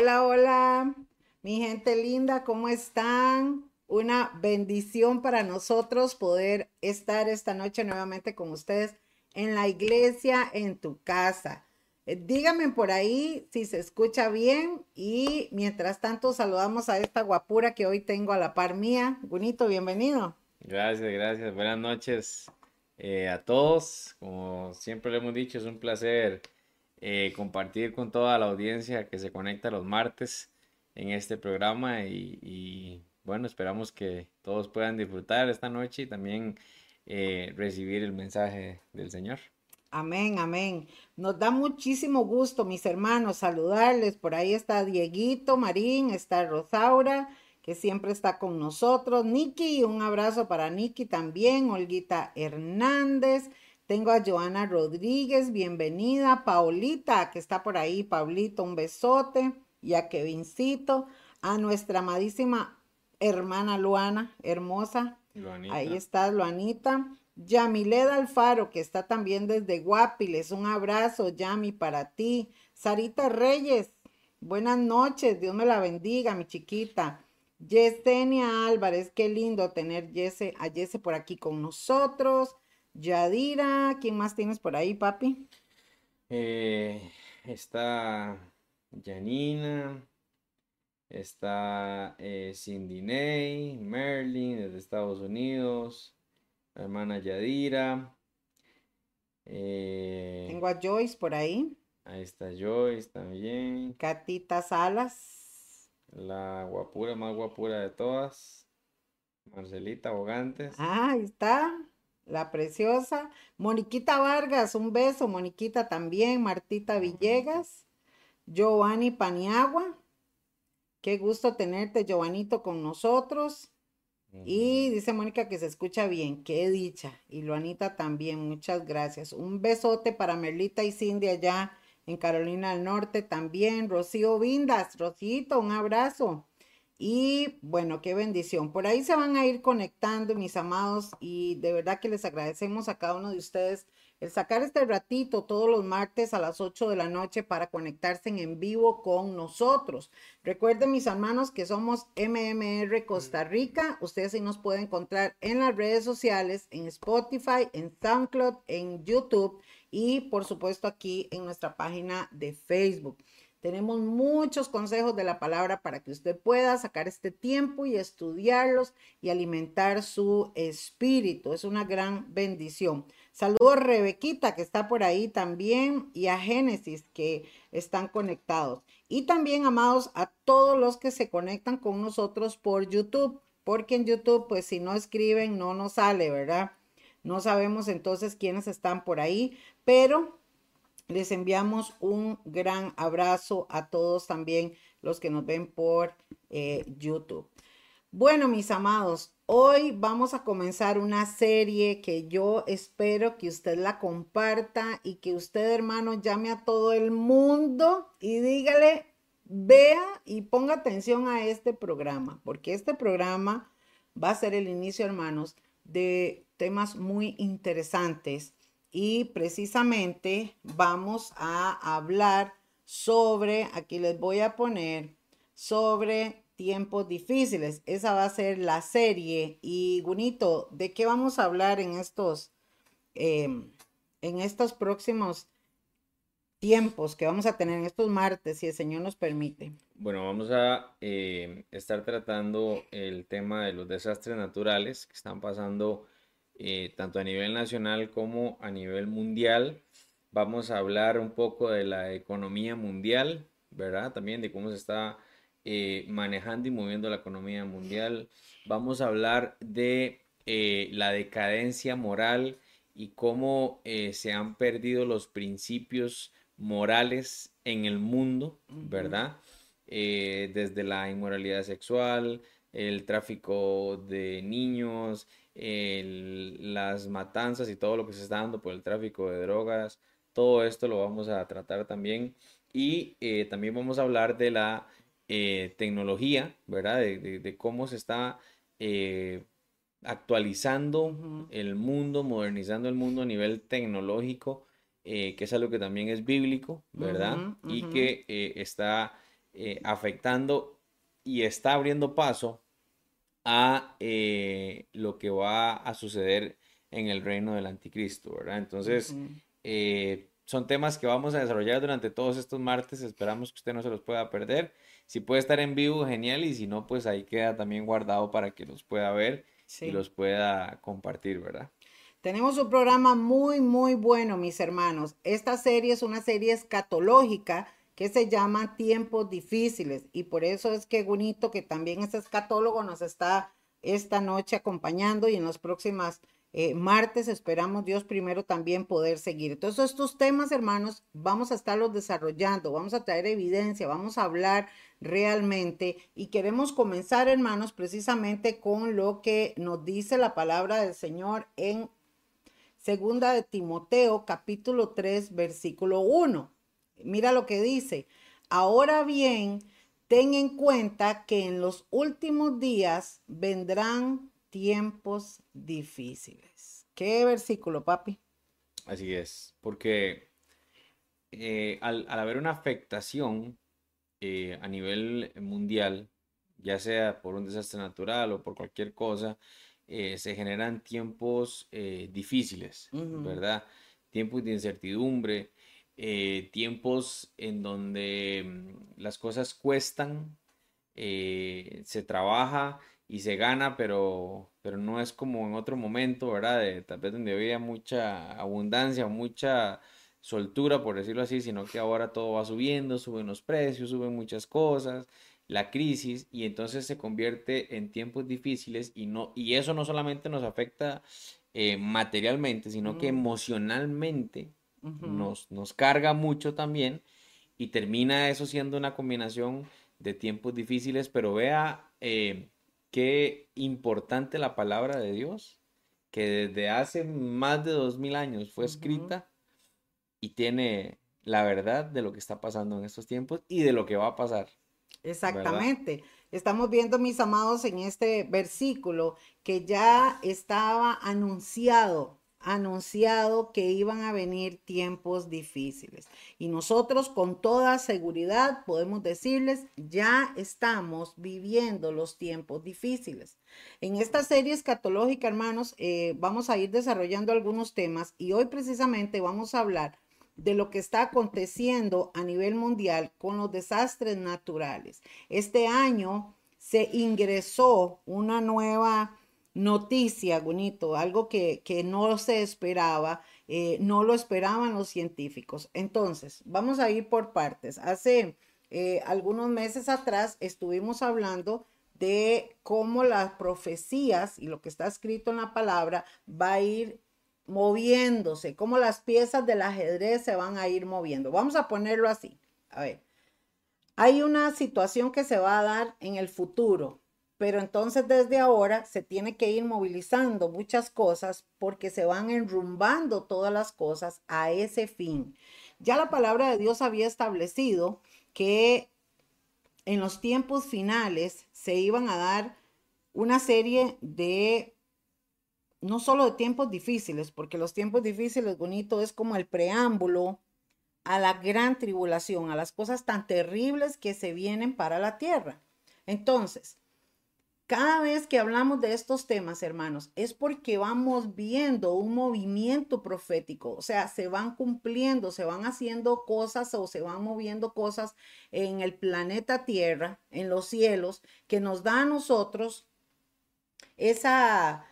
Hola, hola, mi gente linda, ¿cómo están? Una bendición para nosotros poder estar esta noche nuevamente con ustedes en la iglesia, en tu casa. Eh, díganme por ahí si se escucha bien y mientras tanto saludamos a esta guapura que hoy tengo a la par mía. Bonito, bienvenido. Gracias, gracias. Buenas noches eh, a todos. Como siempre le hemos dicho, es un placer eh, compartir con toda la audiencia que se conecta los martes en este programa y, bueno, esperamos que todos puedan disfrutar esta noche y también eh, recibir el mensaje del Señor. Amén, amén. Nos da muchísimo gusto, mis hermanos, saludarles. Por ahí está Dieguito Marín, está Rosaura, que siempre está con nosotros. Niki, un abrazo para Niki también. Olguita Hernández. Tengo a Joana Rodríguez, bienvenida. Paulita, que está por ahí. Paulito, un besote. Y a Kevincito. A nuestra amadísima hermana Luana, hermosa. Ahí está Luanita. Yamileda Alfaro, que está también desde Guapiles. Un abrazo, Yami, para ti. Sarita Reyes, buenas noches. Dios me la bendiga, mi chiquita. Yesenia Álvarez, qué lindo tener a Jesse por aquí con nosotros. Yadira, ¿quién más tienes por ahí, papi? Eh, está Janina, está eh, Cindy Ney, Merlin desde Estados Unidos, la hermana Yadira. Eh, Tengo a Joyce por ahí. Ahí está Joyce también. Catita Salas. La guapura más guapura de todas. Marcelita Bogantes. Ah, ahí está la preciosa. Moniquita Vargas, un beso, Moniquita también. Martita Villegas. Giovanni Paniagua. Qué gusto tenerte, Giovanito, con nosotros. Y dice Mónica que se escucha bien, qué dicha. Y Luanita también, muchas gracias. Un besote para Merlita y Cindy allá en Carolina del Norte también. Rocío Vindas, Rocito, un abrazo. Y bueno, qué bendición. Por ahí se van a ir conectando, mis amados, y de verdad que les agradecemos a cada uno de ustedes el sacar este ratito todos los martes a las 8 de la noche para conectarse en, vivo con nosotros. Recuerden, mis hermanos, que somos MMR Costa Rica. Ustedes sí nos pueden encontrar en las redes sociales, en Spotify, en SoundCloud, en YouTube y por supuesto aquí en nuestra página de Facebook. Tenemos muchos consejos de la palabra para que usted pueda sacar este tiempo y estudiarlos y alimentar su espíritu. Es una gran bendición. Saludos Rebequita que está por ahí también y a Génesis que están conectados. Y también, amados, a todos los que se conectan con nosotros por YouTube, porque en YouTube, pues si no escriben, no nos sale, ¿verdad? No sabemos entonces quiénes están por ahí, pero les enviamos un gran abrazo a todos también los que nos ven por eh, YouTube. Bueno, mis amados, hoy vamos a comenzar una serie que yo espero que usted la comparta y que usted, hermano, llame a todo el mundo y dígale, vea y ponga atención a este programa, porque este programa va a ser el inicio, hermanos, de temas muy interesantes y precisamente vamos a hablar sobre, aquí les voy a poner, sobre tiempos difíciles. Esa va a ser la serie. Y Gunito, ¿de qué vamos a hablar en estos, em, en estos próximos tiempos que vamos a tener en estos martes, si el Señor nos permite? Bueno, vamos a em, estar tratando el tema de los desastres naturales que están pasando eh, tanto a nivel nacional como a nivel mundial. Vamos a hablar un poco de la economía mundial, ¿verdad? También de cómo se está eh, manejando y moviendo la economía mundial. Vamos a hablar de eh, la decadencia moral y cómo se han perdido los principios morales en el mundo, ¿verdad? desde la inmoralidad sexual, el tráfico de niños, las matanzas y todo lo que se está dando por el tráfico de drogas, todo esto lo vamos a tratar también. Y eh, también vamos a hablar de la eh, tecnología, ¿verdad? De, cómo se está eh, actualizando el mundo, modernizando el mundo a nivel tecnológico, que es algo que también es bíblico, ¿verdad? Y que está afectando y está abriendo paso a eh, lo que va a suceder en el reino del anticristo, ¿verdad? Entonces, eh, son temas que vamos a desarrollar durante todos estos martes, esperamos que usted no se los pueda perder. Si puede estar en vivo, genial, y si no, pues ahí queda también guardado para que los pueda ver y los pueda compartir, ¿verdad? Tenemos un programa muy, muy bueno, mis hermanos. Esta serie es una serie escatológica que se llama Tiempos Difíciles y por eso es que bonito que también este escatólogo nos está esta noche acompañando y en los próximos eh, martes esperamos Dios primero también poder seguir. Entonces estos temas, hermanos, vamos a estarlos desarrollando, vamos a traer evidencia, vamos a hablar realmente y queremos comenzar, hermanos, precisamente con lo que nos dice la palabra del Señor en Segunda de Timoteo, capítulo 3, versículo 1. Mira lo que dice. Ahora bien, ten en cuenta que en los últimos días vendrán tiempos difíciles. ¿Qué versículo, papi? Así es, porque eh, al, haber una afectación eh, a nivel mundial, ya sea por un desastre natural o por cualquier cosa, eh, se generan tiempos difíciles, ¿verdad? Tiempos de incertidumbre, eh, tiempos en donde mm, las cosas cuestan, se trabaja y se gana, pero, pero no es como en otro momento, ¿verdad? De, tal vez donde había mucha abundancia, mucha soltura, por decirlo así, sino que ahora todo va subiendo, suben los precios, suben muchas cosas, la crisis y entonces se convierte en tiempos difíciles y, no, y eso no solamente nos afecta eh, materialmente, sino que nos, nos carga mucho también y termina eso siendo una combinación de tiempos difíciles, pero vea eh, qué importante la palabra de Dios, que desde hace más de dos mil años fue escrita y tiene la verdad de lo que está pasando en estos tiempos y de lo que va a pasar. Exactamente. Estamos viendo, mis amados, en este versículo que ya estaba anunciado, anunciado que iban a venir tiempos difíciles. Y nosotros con toda seguridad podemos decirles, ya estamos viviendo los tiempos difíciles. En esta serie escatológica, hermanos, eh, vamos a ir desarrollando algunos temas y hoy precisamente vamos a hablar de lo que está aconteciendo a nivel mundial con los desastres naturales. Este año se ingresó una nueva noticia, bonito, algo que, no se esperaba, eh, no lo esperaban los científicos. Entonces, vamos a ir por partes. Hace eh, algunos meses atrás estuvimos hablando de cómo las profecías y lo que está escrito en la palabra va a ir moviéndose, como las piezas del ajedrez se van a ir moviendo. Vamos a ponerlo así. A ver, hay una situación que se va a dar en el futuro, pero entonces desde ahora se tiene que ir movilizando muchas cosas porque se van enrumbando todas las cosas a ese fin. Ya la palabra de Dios había establecido que en los tiempos finales se iban a dar una serie de no solo de tiempos difíciles, porque los tiempos difíciles, bonito, es como el preámbulo a la gran tribulación, a las cosas tan terribles que se vienen para la tierra. Entonces, cada vez que hablamos de estos temas, hermanos, es porque vamos viendo un movimiento profético, o sea, se van cumpliendo, se van haciendo cosas o se van moviendo cosas en el planeta Tierra, en los cielos, que nos da a nosotros esa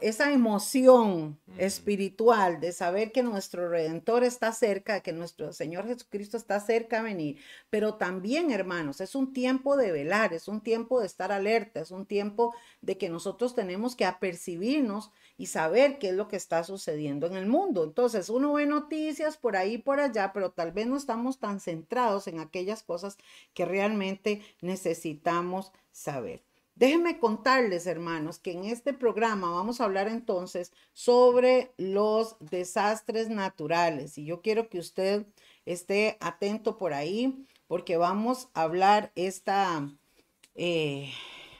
esa emoción espiritual de saber que nuestro Redentor está cerca, que nuestro Señor Jesucristo está cerca a venir. Pero también, hermanos, es un tiempo de velar, es un tiempo de estar alerta, es un tiempo de que nosotros tenemos que apercibirnos y saber qué es lo que está sucediendo en el mundo. Entonces, uno ve noticias por ahí y por allá, pero tal vez no estamos tan centrados en aquellas cosas que realmente necesitamos saber. Déjenme contarles, hermanos, que en este programa vamos a hablar entonces sobre los desastres naturales. Y yo quiero que usted esté atento por ahí, porque vamos a hablar esta, eh,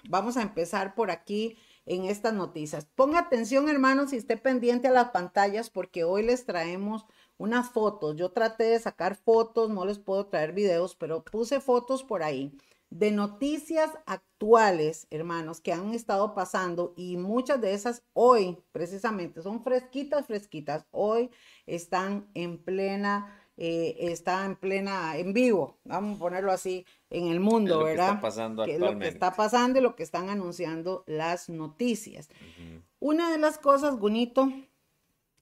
vamos a empezar por aquí en estas noticias. Ponga atención, hermanos, y esté pendiente a las pantallas porque hoy les traemos unas fotos. Yo traté de sacar fotos, no les puedo traer videos, pero puse fotos por ahí de noticias actuales, hermanos, que han estado pasando y muchas de esas hoy, precisamente, son fresquitas, fresquitas. Hoy están en plena, eh, está en plena, en vivo, vamos a ponerlo así, en el mundo, lo ¿verdad? Que está pasando actualmente. lo que está pasando y lo que están anunciando las noticias. Una de las cosas, Gunito,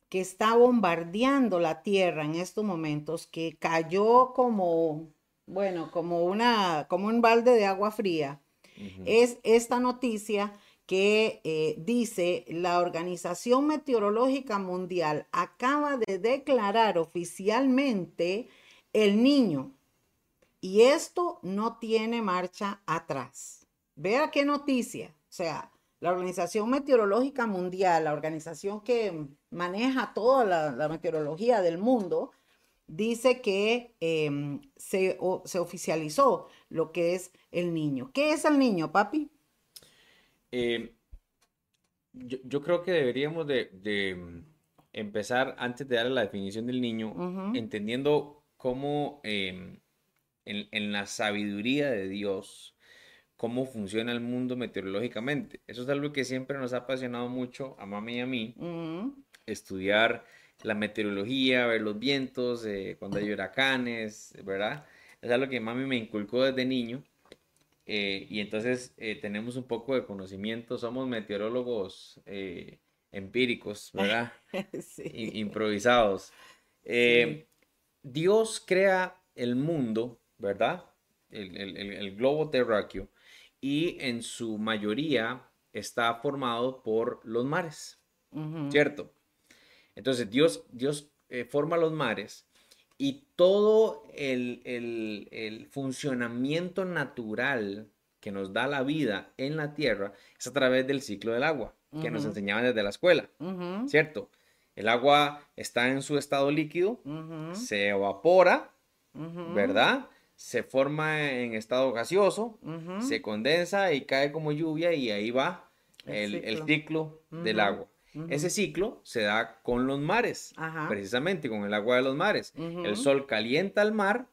que está bombardeando la tierra en estos momentos, que cayó como, bueno, como una, como un balde de agua fría, es esta noticia que eh, dice la Organización Meteorológica Mundial acaba de declarar oficialmente el niño y esto no tiene marcha atrás. Vea qué noticia. O sea, la Organización Meteorológica Mundial, la organización que maneja toda la, meteorología del mundo, dice que em, se, se, oficializó lo que es el niño. ¿Qué es el niño, papi? Eh, yo, creo que deberíamos de, empezar, antes de darle la definición del niño, entendiendo cómo em, en, en la sabiduría de Dios, cómo funciona el mundo meteorológicamente. Eso es algo que siempre nos ha apasionado mucho a mami y a mí, estudiar la meteorología, ver los vientos, eh, cuando hay huracanes, ¿verdad? Es algo que mami me inculcó desde niño. Eh, y entonces eh, tenemos un poco de conocimiento, somos meteorólogos empíricos, ¿verdad? sí. improvisados. Dios crea el mundo, ¿verdad? El, el, el, globo terráqueo y en su mayoría está formado por los mares, ¿cierto? Entonces Dios, Dios eh, forma los mares y todo el, funcionamiento natural que nos da la vida en la tierra es a través del ciclo del agua, que nos enseñaban desde la escuela, ¿cierto? El agua está en su estado líquido, se evapora, ¿verdad? se forma en estado gaseoso, se condensa y cae como lluvia y ahí va el, ciclo, del agua. Ese ciclo se da con los mares, precisamente con el agua de los mares. El sol calienta el mar,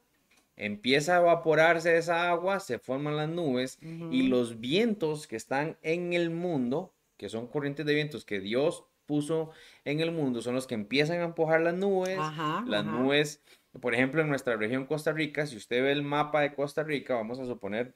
empieza a evaporarse esa agua, se forman las nubes y los vientos que están en el mundo, que son corrientes de vientos que Dios puso en el mundo, son los que empiezan a empujar las nubes, las nubes por ejemplo, en nuestra región Costa Rica, si usted ve el mapa de Costa Rica, vamos a suponer,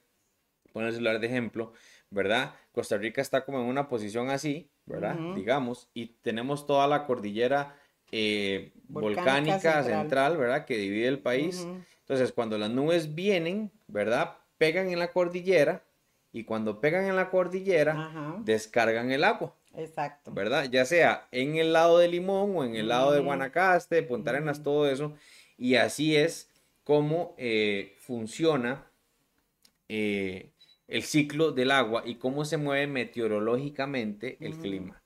poner el celular de ejemplo, ¿verdad? Costa Rica está como en una posición así, ¿verdad? Digamos, y tenemos toda la cordillera eh, volcánica, central. ¿verdad? Que divide el país. Entonces, cuando las nubes vienen, ¿verdad? Pegan en la cordillera y cuando pegan en la cordillera, descargan el agua. Exacto. ¿Verdad? Ya sea en el lado de Limón o en el lado de Guanacaste, Punta Arenas, todo eso. Y así es como eh, funciona eh, el ciclo del agua y cómo se mueve meteorológicamente el clima.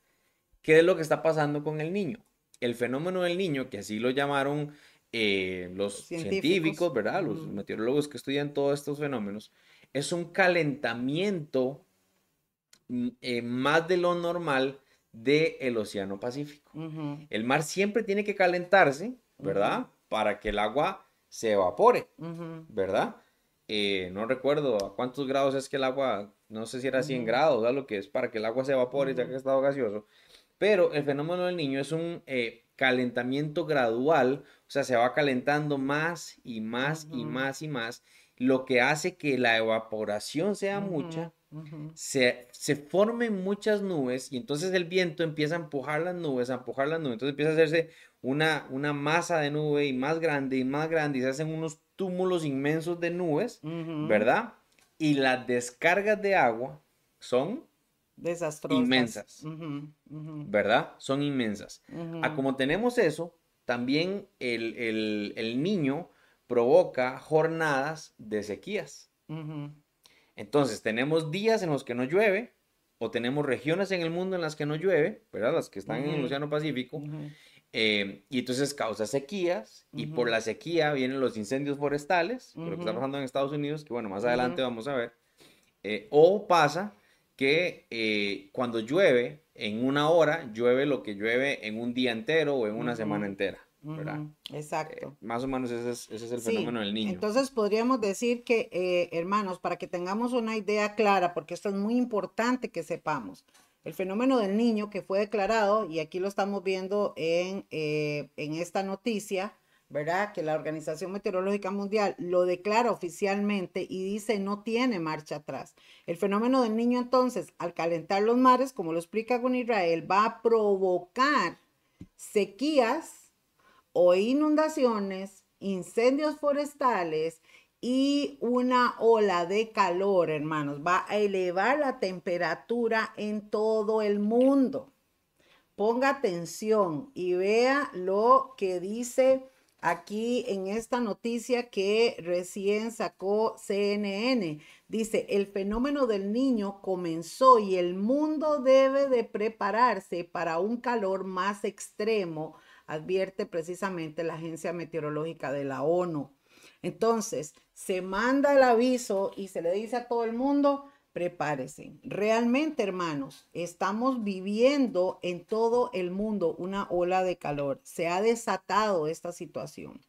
¿Qué es lo que está pasando con el niño? El fenómeno del niño, que así lo llamaron eh, los científicos. ¿verdad? Los meteorólogos que estudian todos estos fenómenos, es un calentamiento mm, más de lo normal del Océano Pacífico. El mar siempre tiene que calentarse, ¿verdad? para que el agua se evapore, ¿verdad? Eh, no recuerdo a cuántos grados es que el agua, no sé si era 100 grados, ¿verdad? lo que es para que el agua se evapore ya que ha estado gaseoso. Pero el fenómeno del niño es un eh, calentamiento gradual, o sea, se va calentando más y más y más y más, lo que hace que la evaporación sea mucha, se, se, formen muchas nubes y entonces el viento empieza a empujar las nubes, a empujar las nubes, entonces empieza a hacerse una, una masa de nube y más grande y más grande y se hacen unos túmulos inmensos de nubes, ¿verdad? Y las descargas de agua son desastrosas. Inmensas, ¿verdad? Son inmensas. A como tenemos eso, también el, el, niño provoca jornadas de sequías. Entonces, tenemos días en los que no llueve, o tenemos regiones en el mundo en las que no llueve, ¿verdad? Las que están en el Océano Pacífico, eh, y entonces causa sequías y por la sequía vienen los incendios forestales, lo que está pasando en Estados Unidos, que bueno, más adelante vamos a ver. Eh, o pasa que eh, cuando llueve, en una hora, llueve lo que llueve en un día entero o en una semana entera. ¿verdad? exacto. Eh, más o menos ese es, el fenómeno del niño. Entonces podríamos decir que, eh, hermanos, para que tengamos una idea clara, porque esto es muy importante que sepamos, el fenómeno del niño que fue declarado, y aquí lo estamos viendo en, en esta noticia, ¿verdad? Que la Organización Meteorológica Mundial lo declara oficialmente y dice no tiene marcha atrás. El fenómeno del niño entonces, al calentar los mares, como lo explica con Israel, va a provocar sequías o inundaciones, incendios forestales y una ola de calor, hermanos. Va a elevar la temperatura en todo el mundo. Ponga atención y vea lo que dice aquí en esta noticia que recién sacó CNN. Dice, el fenómeno del niño comenzó y el mundo debe de prepararse para un calor más extremo, advierte precisamente la Agencia Meteorológica de la ONU. Entonces, se manda el aviso y se le dice a todo el mundo, prepárese. Realmente, hermanos, estamos viviendo en todo el mundo una ola de calor. Se ha desatado esta situación.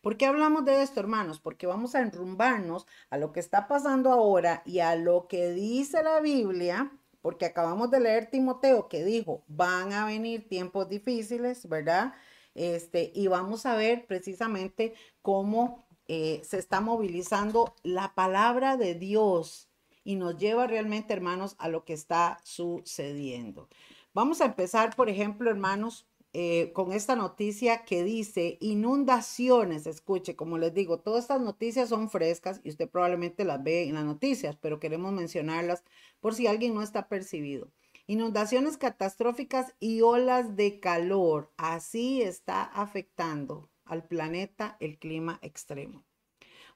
¿Por qué hablamos de esto, hermanos? Porque vamos a enrumbarnos a lo que está pasando ahora y a lo que dice la Biblia, porque acabamos de leer Timoteo que dijo, van a venir tiempos difíciles, ¿verdad? Este, y vamos a ver precisamente cómo eh, se está movilizando la palabra de Dios y nos lleva realmente, hermanos, a lo que está sucediendo. Vamos a empezar, por ejemplo, hermanos, eh, con esta noticia que dice inundaciones. Escuche, como les digo, todas estas noticias son frescas y usted probablemente las ve en las noticias, pero queremos mencionarlas por si alguien no está percibido. Inundaciones catastróficas y olas de calor. Así está afectando al planeta el clima extremo.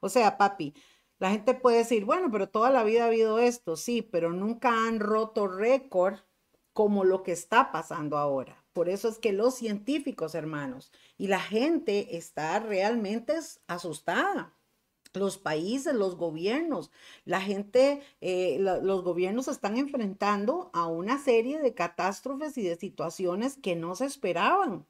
O sea, papi, la gente puede decir, bueno, pero toda la vida ha habido esto, sí, pero nunca han roto récord como lo que está pasando ahora. Por eso es que los científicos, hermanos, y la gente está realmente asustada. Los países, los gobiernos, la gente, eh, los gobiernos están enfrentando a una serie de catástrofes y de situaciones que no se esperaban.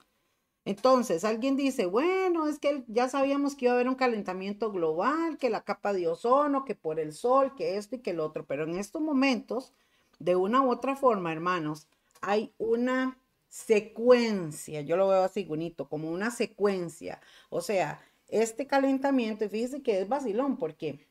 Entonces, alguien dice, bueno, es que ya sabíamos que iba a haber un calentamiento global, que la capa de ozono, que por el sol, que esto y que el otro, pero en estos momentos, de una u otra forma, hermanos, hay una secuencia, yo lo veo así bonito, como una secuencia. O sea, este calentamiento, y fíjense que es vacilón, porque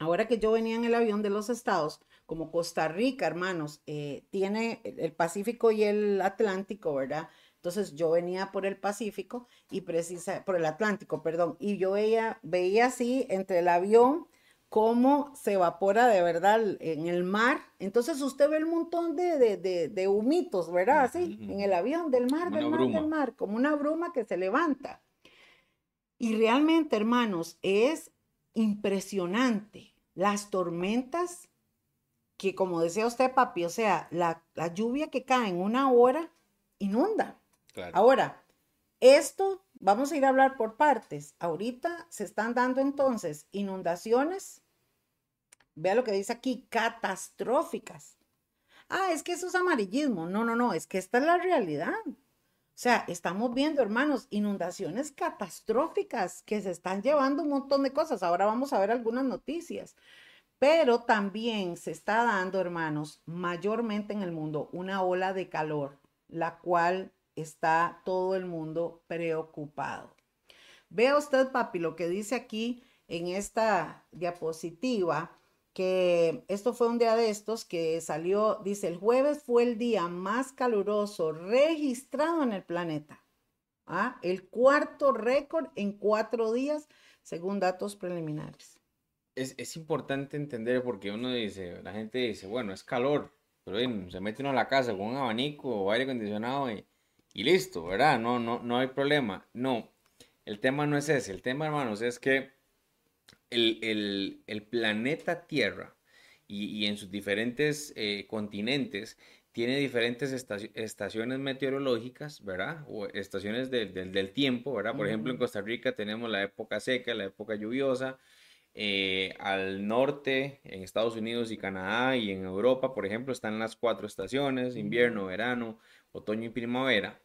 ahora que yo venía en el avión de los estados, como Costa Rica, hermanos, eh, tiene el Pacífico y el Atlántico, ¿verdad? Entonces yo venía por el Pacífico y precisa, por el Atlántico, perdón, y yo veía, veía así entre el avión cómo se evapora de verdad en el mar. Entonces usted ve un montón de, de, humitos, ¿verdad? Así, en el avión, del mar, del mar, del mar, como una bruma que se levanta. Y realmente, hermanos, es impresionante las tormentas que, como decía usted, papi, o sea, la, la lluvia que cae en una hora inunda. Ahora, esto vamos a ir a hablar por partes. Ahorita se están dando entonces inundaciones, vea lo que dice aquí, catastróficas. Ah, es que eso es amarillismo. No, no, no, es que esta es la realidad. O sea, estamos viendo, hermanos, inundaciones catastróficas que se están llevando un montón de cosas. Ahora vamos a ver algunas noticias. Pero también se está dando, hermanos, mayormente en el mundo, una ola de calor, la cual está todo el mundo preocupado. Vea usted, papi, lo que dice aquí en esta diapositiva, que esto fue un día de estos que salió, dice, el jueves fue el día más caluroso registrado en el planeta. ¿Ah? El cuarto récord en cuatro días, según datos preliminares. Es, es, importante entender porque uno dice, la gente dice, bueno, es calor, pero se mete uno a la casa con un abanico o aire acondicionado y y listo, ¿verdad? No, no, no hay problema. No, el tema no es ese. El tema, hermanos, es que el, planeta Tierra y, en sus diferentes eh, continentes tiene diferentes estaciones meteorológicas, ¿verdad? O estaciones del tiempo, ¿verdad? Por ejemplo, en Costa Rica tenemos la época seca, la época lluviosa. Eh, al norte, en Estados Unidos y Canadá y en Europa, por ejemplo, están las cuatro estaciones, invierno, verano, otoño y primavera.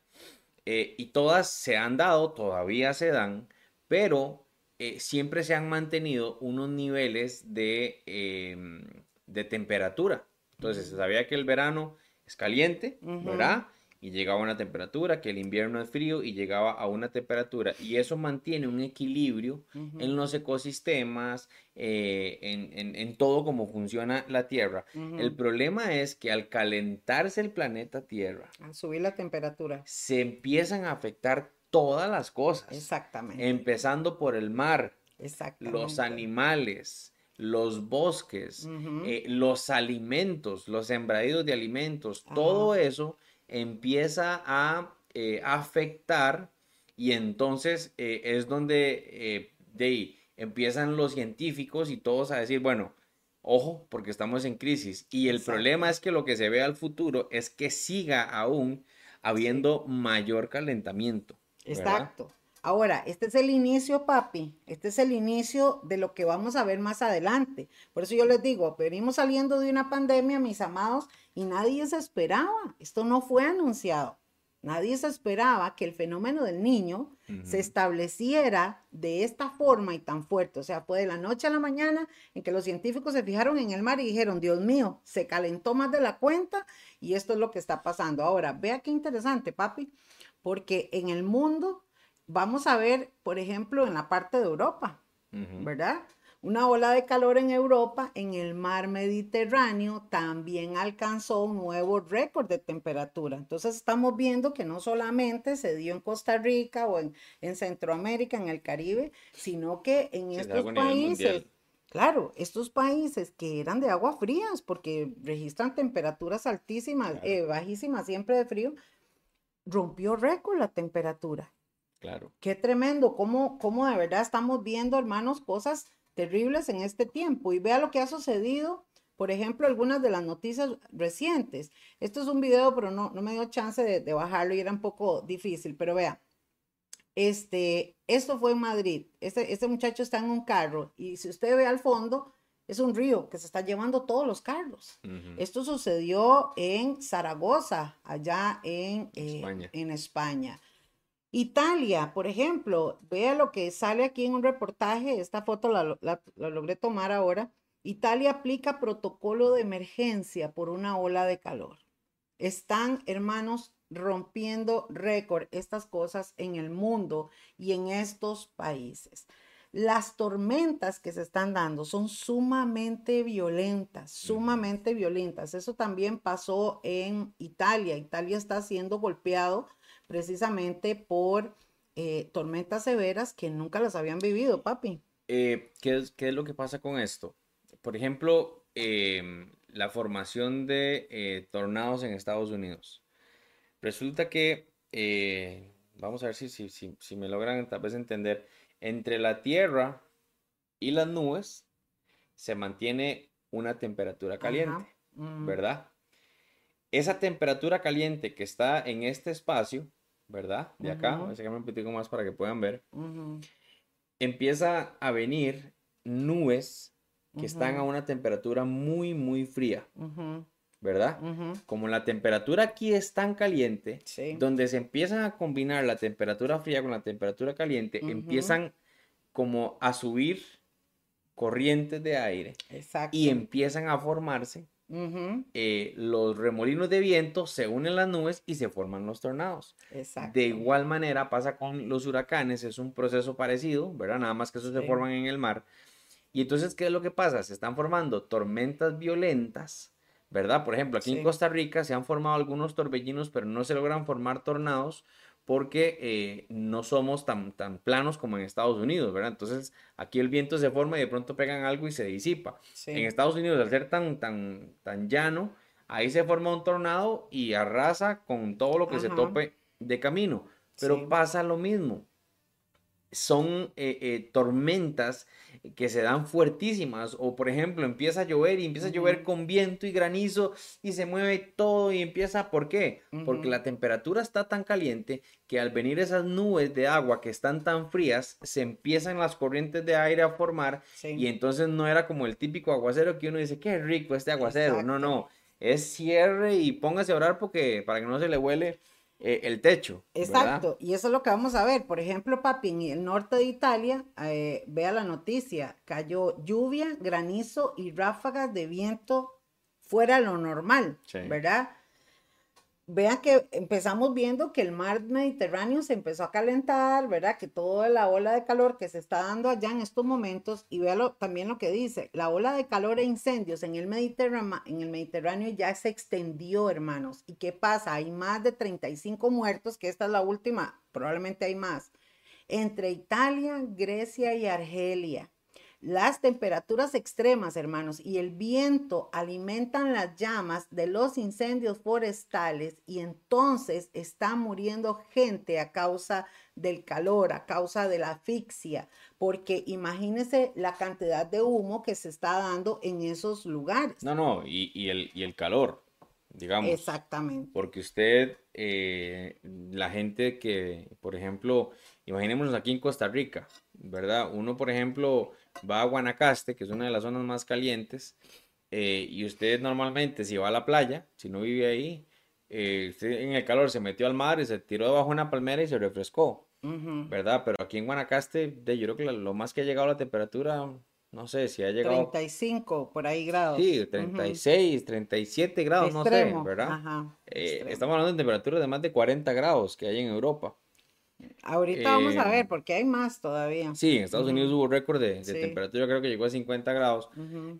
Eh, y todas se han dado, todavía se dan, pero eh, siempre se han mantenido unos niveles de, em, de temperatura. Entonces, se sabía que el verano es caliente, ¿verdad? Y llegaba a una temperatura, que el invierno es frío y llegaba a una temperatura. Y eso mantiene un equilibrio en los ecosistemas, eh, en, todo como funciona la Tierra. El problema es que al calentarse el planeta Tierra, al subir la temperatura, se empiezan a afectar todas las cosas. Exactamente. Empezando por el mar, Exactamente. los animales, los bosques, eh, los alimentos, los sembradíos de alimentos, todo eso empieza a eh, afectar y entonces eh, es donde eh, de ahí empiezan los científicos y todos a decir, bueno, ojo, porque estamos en crisis. Y el problema es que lo que se ve al futuro es que siga aún habiendo mayor calentamiento. Exacto. Ahora, este es el inicio, papi. Este es el inicio de lo que vamos a ver más adelante. Por eso yo les digo, venimos saliendo de una pandemia, mis amados, y nadie se esperaba. Esto no fue anunciado. Nadie se esperaba que el fenómeno del niño se estableciera de esta forma y tan fuerte. O sea, fue de la noche a la mañana en que los científicos se fijaron en el mar y dijeron, Dios mío, se calentó más de la cuenta y esto es lo que está pasando. Ahora, vea qué interesante, papi, porque en el mundo vamos a ver, por ejemplo, en la parte de Europa, ¿verdad? Una ola de calor en Europa, en el mar Mediterráneo, también alcanzó un nuevo récord de temperatura. Entonces estamos viendo que no solamente se dio en Costa Rica o en, Centroamérica, en el Caribe, sino que en estos países, claro, estos países que eran de agua frías, porque registran temperaturas altísimas, eh, bajísimas, siempre de frío, rompió récord la temperatura. Claro. Qué tremendo, cómo, cómo de verdad estamos viendo, hermanos, cosas terribles en este tiempo. Y vea lo que ha sucedido, por ejemplo, algunas de las noticias recientes. Esto es un video, pero no, no me dio chance de, bajarlo y era un poco difícil, pero vea. Este, esto fue en Madrid. Este, este muchacho está en un carro y si usted ve al fondo, es un río que se está llevando todos los carros. Esto sucedió en Zaragoza, allá en, eh, en España. Italia, por ejemplo, vea lo que sale aquí en un reportaje, esta foto la, logré tomar ahora. Italia aplica protocolo de emergencia por una ola de calor. Están, hermanos, rompiendo récord estas cosas en el mundo y en estos países. Las tormentas que se están dando son sumamente violentas, sumamente violentas. Eso también pasó en Italia. Italia está siendo golpeado precisamente por eh, tormentas severas que nunca las habían vivido, papi. Eh, ¿qué, es, ¿qué, es, lo que pasa con esto? Por ejemplo, em, la formación de eh, tornados en Estados Unidos. Resulta que, vamos a ver si, si, si, me logran tal vez entender, entre la Tierra y las nubes se mantiene una temperatura caliente, ¿verdad? Esa temperatura caliente que está en este espacio ¿verdad? De acá, voy a sacarme un poquito más para que puedan ver. Empieza a venir nubes que están a una temperatura muy, muy fría, ¿verdad? Como la temperatura aquí es tan caliente, donde se empiezan a combinar la temperatura fría con la temperatura caliente, empiezan como a subir corrientes de aire y empiezan a formarse eh, los remolinos de viento se unen las nubes y se forman los tornados. De igual manera pasa con los huracanes, es un proceso parecido, ¿verdad? Nada más que esos se forman en el mar. Y entonces, ¿qué es lo que pasa? Se están formando tormentas violentas, ¿verdad? Por ejemplo, aquí en Costa Rica se han formado algunos torbellinos, pero no se logran formar tornados porque eh, no somos tan, tan planos como en Estados Unidos, ¿verdad? Entonces aquí el viento se forma y de pronto pegan algo y se disipa. En Estados Unidos, al ser tan, tan, tan llano, ahí se forma un tornado y arrasa con todo lo que se tope de camino. Pero pasa lo mismo. Son eh, eh, tormentas que se dan fuertísimas. O por ejemplo empieza a llover y empieza a llover con viento y granizo y se mueve todo y empieza, ¿por qué? Porque la temperatura está tan caliente que al venir esas nubes de agua que están tan frías, se empiezan las corrientes de aire a formar y entonces no era como el típico aguacero que uno dice, qué rico este aguacero, no, no, es cierre y póngase a orar porque para que no se le huele eh, el techo. Exacto, y eso es lo que vamos a ver. Por ejemplo, papi, en el norte de Italia, eh, vea la noticia, cayó lluvia, granizo y ráfagas de viento fuera de lo normal, ¿verdad? Vean que empezamos viendo que el mar Mediterráneo se empezó a calentar, ¿verdad? Que toda la ola de calor que se está dando allá en estos momentos, y véalo también lo que dice, la ola de calor e incendios en el, Mediterráneo, en el Mediterráneo ya se extendió, hermanos. ¿Y qué pasa? Hay más de 35 muertos, que esta es la última, probablemente hay más, entre Italia, Grecia y Argelia. Las temperaturas extremas, hermanos, y el viento alimentan las llamas de los incendios forestales y entonces está muriendo gente a causa del calor, a causa de la asfixia, porque imagínese la cantidad de humo que se está dando en esos lugares. No, no, y, el, y el calor, digamos. Exactamente. Porque usted, eh, la gente que, por ejemplo, imaginémonos aquí en Costa Rica, ¿verdad? Uno, por ejemplo, va a Guanacaste, que es una de las zonas más calientes, eh, y usted normalmente si va a la playa, si no vive ahí, eh, usted en el calor se metió al mar y se tiró debajo de una palmera y se refrescó, ¿verdad? Pero aquí en Guanacaste, de, yo creo que lo más que ha llegado la temperatura, no sé si ha llegado... 35 por ahí grados. Sí, 36, 37 grados, no sé, ¿verdad? Eh, estamos hablando de temperaturas de más de 40 grados que hay en Europa. Ahorita vamos a ver, porque hay más todavía. Sí, en Estados Unidos hubo récord de, temperatura, creo que llegó a 50 grados.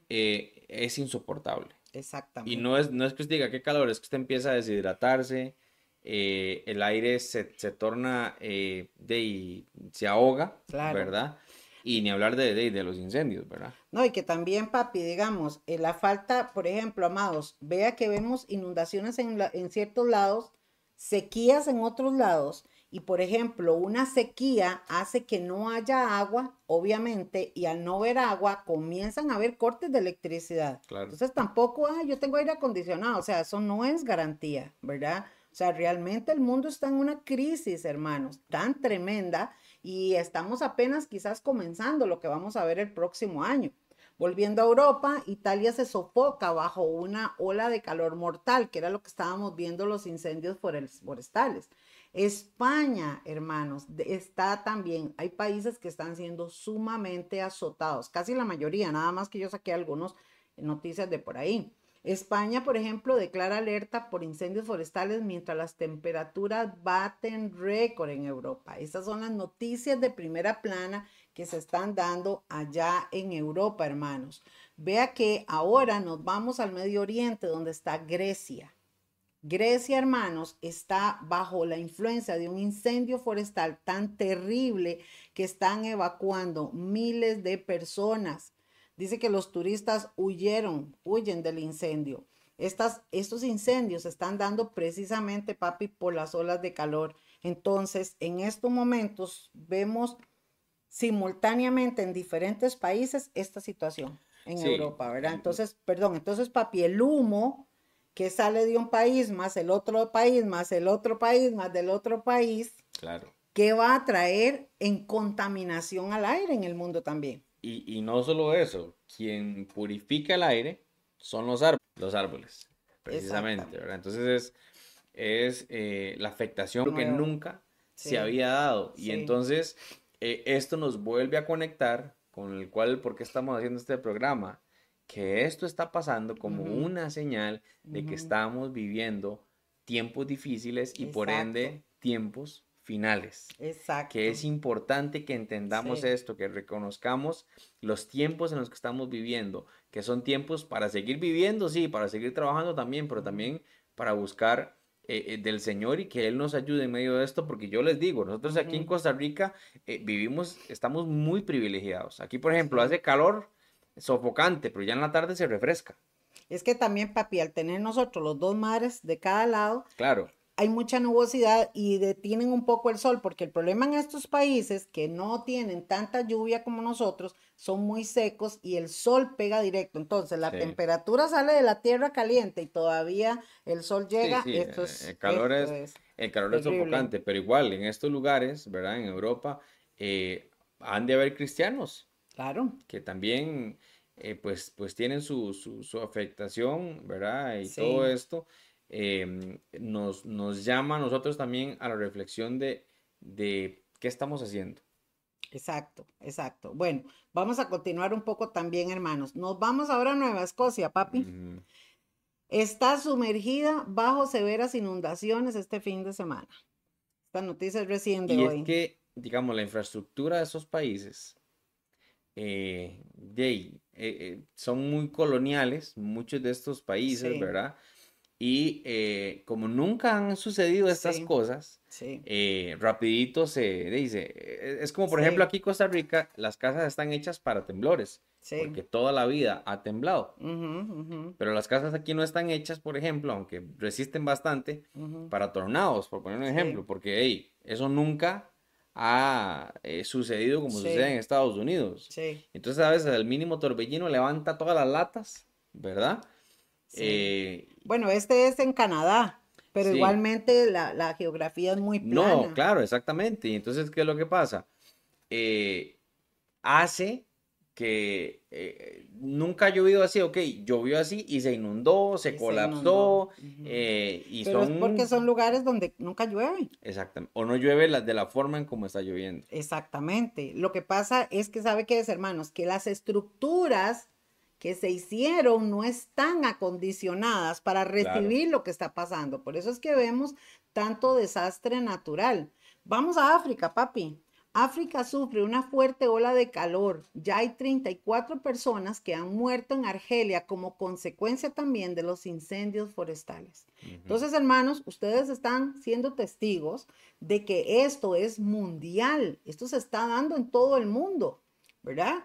Eh, es insoportable. Exactamente. Y no es, no es que usted diga qué calor, es que usted empieza a deshidratarse, eh, el aire se, torna eh, de y se ahoga, ¿verdad? Y ni hablar de, de, los incendios, ¿verdad? No, y que también, papi, digamos, la falta, por ejemplo, amados, vea que vemos inundaciones en, en ciertos lados, sequías en otros lados, y por ejemplo, una sequía hace que no haya agua, obviamente, y al no ver agua comienzan a haber cortes de electricidad. Entonces tampoco, ah, yo tengo aire acondicionado, o sea, eso no es garantía, ¿verdad? O sea, realmente el mundo está en una crisis, hermanos, tan tremenda y estamos apenas quizás comenzando lo que vamos a ver el próximo año. Volviendo a Europa, Italia se sofoca bajo una ola de calor mortal, que era lo que estábamos viendo los incendios forestales. España, hermanos, está también, hay países que están siendo sumamente azotados, casi la mayoría, nada más que yo saqué algunas noticias de por ahí. España, por ejemplo, declara alerta por incendios forestales mientras las temperaturas baten récord en Europa. Esas son las noticias de primera plana que se están dando allá en Europa, hermanos. Vea que ahora nos vamos al Medio Oriente, donde está Grecia. Grecia, hermanos, está bajo la influencia de un incendio forestal tan terrible que están evacuando miles de personas. Dice que los turistas huyeron, huyen del incendio. Estas, estos incendios se están dando precisamente, papi, por las olas de calor. Entonces, en estos momentos vemos simultáneamente en diferentes países esta situación en Europa, ¿verdad? Entonces, perdón, entonces, papi, el humo que sale de un país, más el otro país, más el otro país, más del otro país, claro. ¿qué va a traer en contaminación al aire en el mundo también? Y, no solo eso, quien purifica el aire son los árboles, los árboles precisamente, ¿verdad? Entonces es, eh, la afectación que nunca se había dado. Y entonces eh, esto nos vuelve a conectar con el cual, ¿por qué estamos haciendo este programa? Que esto está pasando como una señal de que estamos viviendo tiempos difíciles y por ende tiempos finales. Exacto. Que es importante que entendamos esto, que reconozcamos los tiempos en los que estamos viviendo, que son tiempos para seguir viviendo, sí, para seguir trabajando también, pero también para buscar eh, eh, del Señor y que Él nos ayude en medio de esto, porque yo les digo, nosotros aquí en Costa Rica eh, vivimos, estamos muy privilegiados. Aquí, por ejemplo, hace calor sofocante, pero ya en la tarde se refresca. Es que también, papi, al tener nosotros los dos mares de cada lado, claro. hay mucha nubosidad y detienen un poco el sol, porque el problema en estos países que no tienen tanta lluvia como nosotros, son muy secos y el sol pega directo. Entonces la temperatura sale de la tierra caliente y todavía el sol llega. Esto es, el calor es, el calor es sofocante, pero igual en estos lugares, ¿verdad? En Europa, eh, han de haber cristianos. Claro. Que también, eh, pues, pues tienen su, su, afectación, ¿verdad? Y todo esto. Em, nos, nos llama a nosotros también a la reflexión de, de qué estamos haciendo. Exacto, exacto. Bueno, vamos a continuar un poco también, hermanos. Nos vamos ahora a Nueva Escocia, papi. Está sumergida bajo severas inundaciones este fin de semana. Esta noticia es recién de y hoy. Es que, digamos, la infraestructura de esos países eh, de, eh, eh, son muy coloniales, muchos de estos países, ¿verdad? Y eh, como nunca han sucedido estas cosas, eh, rapidito se dice, e, es como por ejemplo aquí en Costa Rica, las casas están hechas para temblores, porque toda la vida ha temblado. Pero las casas aquí no están hechas, por ejemplo, aunque resisten bastante, para tornados, por poner un ejemplo, porque hey, eso nunca ha eh, sucedido como sucede en Estados Unidos. Entonces a veces el mínimo torbellino levanta todas las latas, ¿verdad? Eh, bueno, este es en Canadá, pero igualmente la, geografía es muy plana. No, claro, exactamente. Y entonces, ¿qué es lo que pasa? Eh, hace que eh, nunca ha llovido así, ok, llovió así y se inundó, se colapsó. y Pero es porque son lugares donde nunca llueve. Exactamente. O no llueve de la forma en como está lloviendo. Exactamente. Lo que pasa es que, ¿sabe qué es, hermanos? Que las estructuras que se hicieron no están acondicionadas para recibir lo que está pasando. Por eso es que vemos tanto desastre natural. Vamos a África, papi. África sufre una fuerte ola de calor. Ya hay 34 personas que han muerto en Argelia como consecuencia también de los incendios forestales. Entonces, hermanos, ustedes están siendo testigos de que esto es mundial. Esto se está dando en todo el mundo, ¿verdad?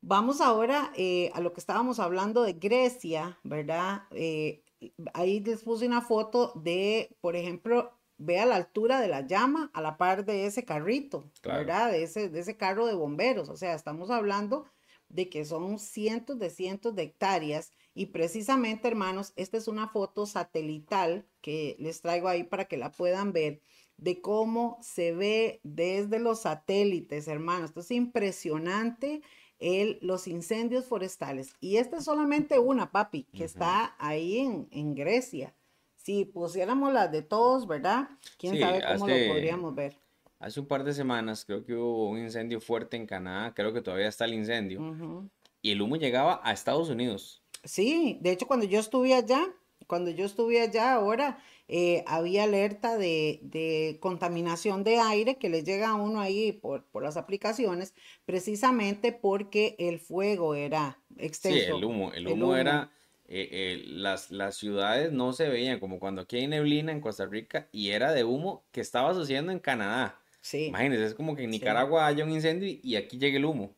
Vamos ahora eh, a lo que estábamos hablando de Grecia, ¿verdad? Eh, ahí les puse una foto de, por ejemplo, vea la altura de la llama a la par de ese carrito, ¿verdad? De ese, de ese carro de bomberos. O sea, estamos hablando de que son cientos de cientos de hectáreas y precisamente, hermanos, esta es una foto satelital que les traigo ahí para que la puedan ver de cómo se ve desde los satélites, hermanos. Esto es impresionante el, los incendios forestales. Y esta es solamente una, papi, que está ahí en, Grecia. Si pusiéramos las de todos, ¿verdad? ¿Quién sabe cómo lo podríamos ver? Hace un par de semanas creo que hubo un incendio fuerte en Canadá, creo que todavía está el incendio. Y el humo llegaba a Estados Unidos. Sí, de hecho cuando yo estuve allá, cuando yo estuve allá ahora, eh, había alerta de, contaminación de aire que le llega a uno ahí por, las aplicaciones, precisamente porque el fuego era extenso. Sí, el humo, el humo, era... Eh, eh, las, las ciudades no se veían como cuando aquí hay neblina en Costa Rica y era de humo que estaba sucediendo en Canadá. Sí. Imagínense, es como que en Nicaragua haya un incendio y aquí llegue el humo.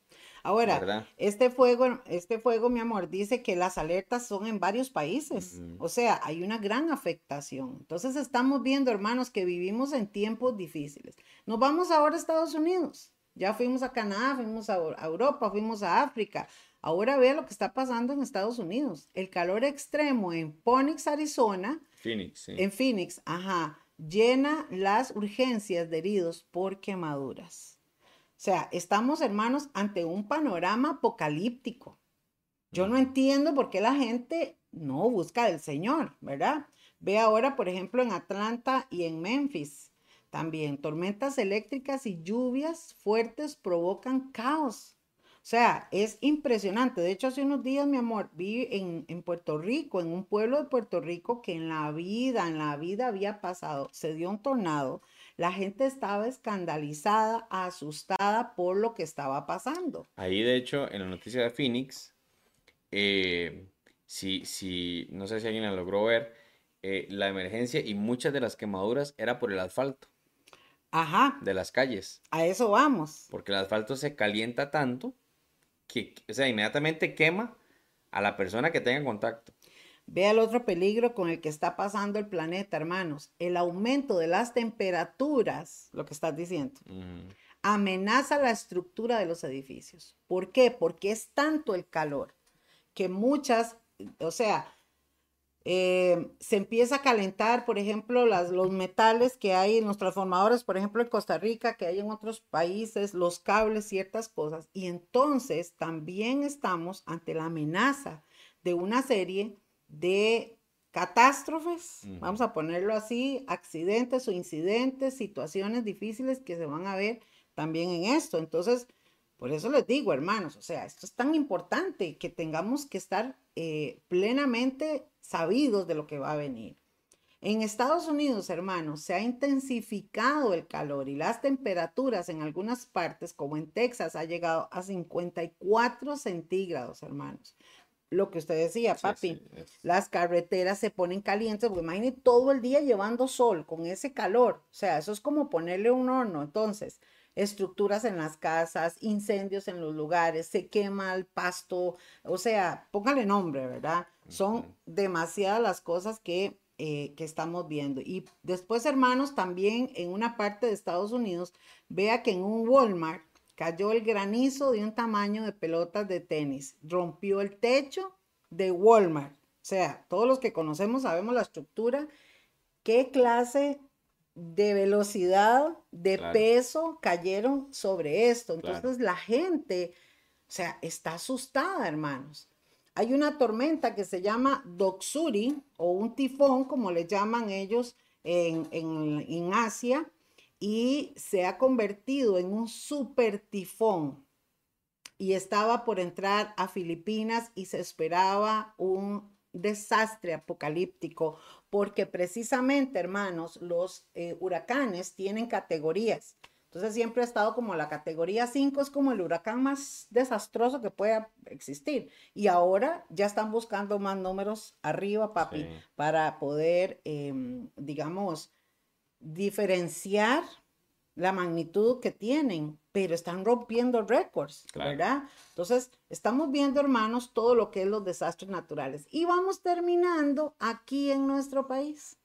Ahora, este fuego, este fuego, mi amor, dice que las alertas son en varios países. O sea, hay una gran afectación. Entonces estamos viendo, hermanos, que vivimos en tiempos difíciles. Nos vamos ahora a Estados Unidos. Ya fuimos a Canadá, fuimos a, Europa, fuimos a África. Ahora vea lo que está pasando en Estados Unidos. El calor extremo en Phoenix, Arizona. Phoenix, sí. En Phoenix, ajá. Llena las urgencias de heridos por quemaduras. O sea, estamos, hermanos, ante un panorama apocalíptico. Yo no entiendo por qué la gente no busca del Señor, ¿verdad? Ve ahora, por ejemplo, en Atlanta y en Memphis. También tormentas eléctricas y lluvias fuertes provocan caos. O sea, es impresionante. De hecho, hace unos días, mi amor, vi en, en, Puerto Rico, en un pueblo de Puerto Rico que en la vida, en la vida había pasado, se dio un tornado la gente estaba escandalizada, asustada por lo que estaba pasando. Ahí, de hecho, en la noticia de Phoenix, eh, si, si, no sé si alguien la logró ver, eh, la emergencia y muchas de las quemaduras era por el asfalto. Ajá. De las calles. A eso vamos. Porque el asfalto se calienta tanto que, o sea, inmediatamente quema a la persona que tenga contacto. Vea el otro peligro con el que está pasando el planeta, hermanos. El aumento de las temperaturas, lo que estás diciendo, amenaza la estructura de los edificios. ¿Por qué? Porque es tanto el calor que muchas, o sea, eh, se empieza a calentar, por ejemplo, las, los metales que hay en los transformadores, por ejemplo, en Costa Rica, que hay en otros países, los cables, ciertas cosas. Y entonces también estamos ante la amenaza de una serie de catástrofes, vamos a ponerlo así, accidentes o incidentes, situaciones difíciles que se van a ver también en esto. Entonces, por eso les digo, hermanos, o sea, esto es tan importante que tengamos que estar eh, plenamente sabidos de lo que va a venir. En Estados Unidos, hermanos, se ha intensificado el calor y las temperaturas en algunas partes, como en Texas, ha llegado a 54 centígrados, hermanos. Lo que usted decía, papi, las carreteras se ponen calientes, porque imagínate todo el día llevando sol con ese calor. O sea, eso es como ponerle un horno. Entonces, estructuras en las casas, incendios en los lugares, se quema el pasto, o sea, póngale nombre, ¿verdad? Son demasiadas las cosas que, eh, que estamos viendo. Y después, hermanos, también en una parte de Estados Unidos, vea que en un Walmart cayó el granizo de un tamaño de pelotas de tenis, rompió el techo de Walmart. O sea, todos los que conocemos sabemos la estructura, qué clase de velocidad, de peso cayeron sobre esto. Entonces la gente, o sea, está asustada, hermanos. Hay una tormenta que se llama Doxuri o un tifón, como le llaman ellos en, en Asia, y se ha convertido en un super tifón. Y estaba por entrar a Filipinas y se esperaba un desastre apocalíptico, porque precisamente, hermanos, los eh, huracanes tienen categorías. Entonces siempre ha estado como la categoría 5 es como el huracán más desastroso que pueda existir. Y ahora ya están buscando más números arriba, papi, para poder, em, digamos, diferenciar la magnitud que tienen, pero están rompiendo récords, ¿verdad? Entonces, estamos viendo, hermanos, todo lo que es los desastres naturales. Y vamos terminando aquí en nuestro país.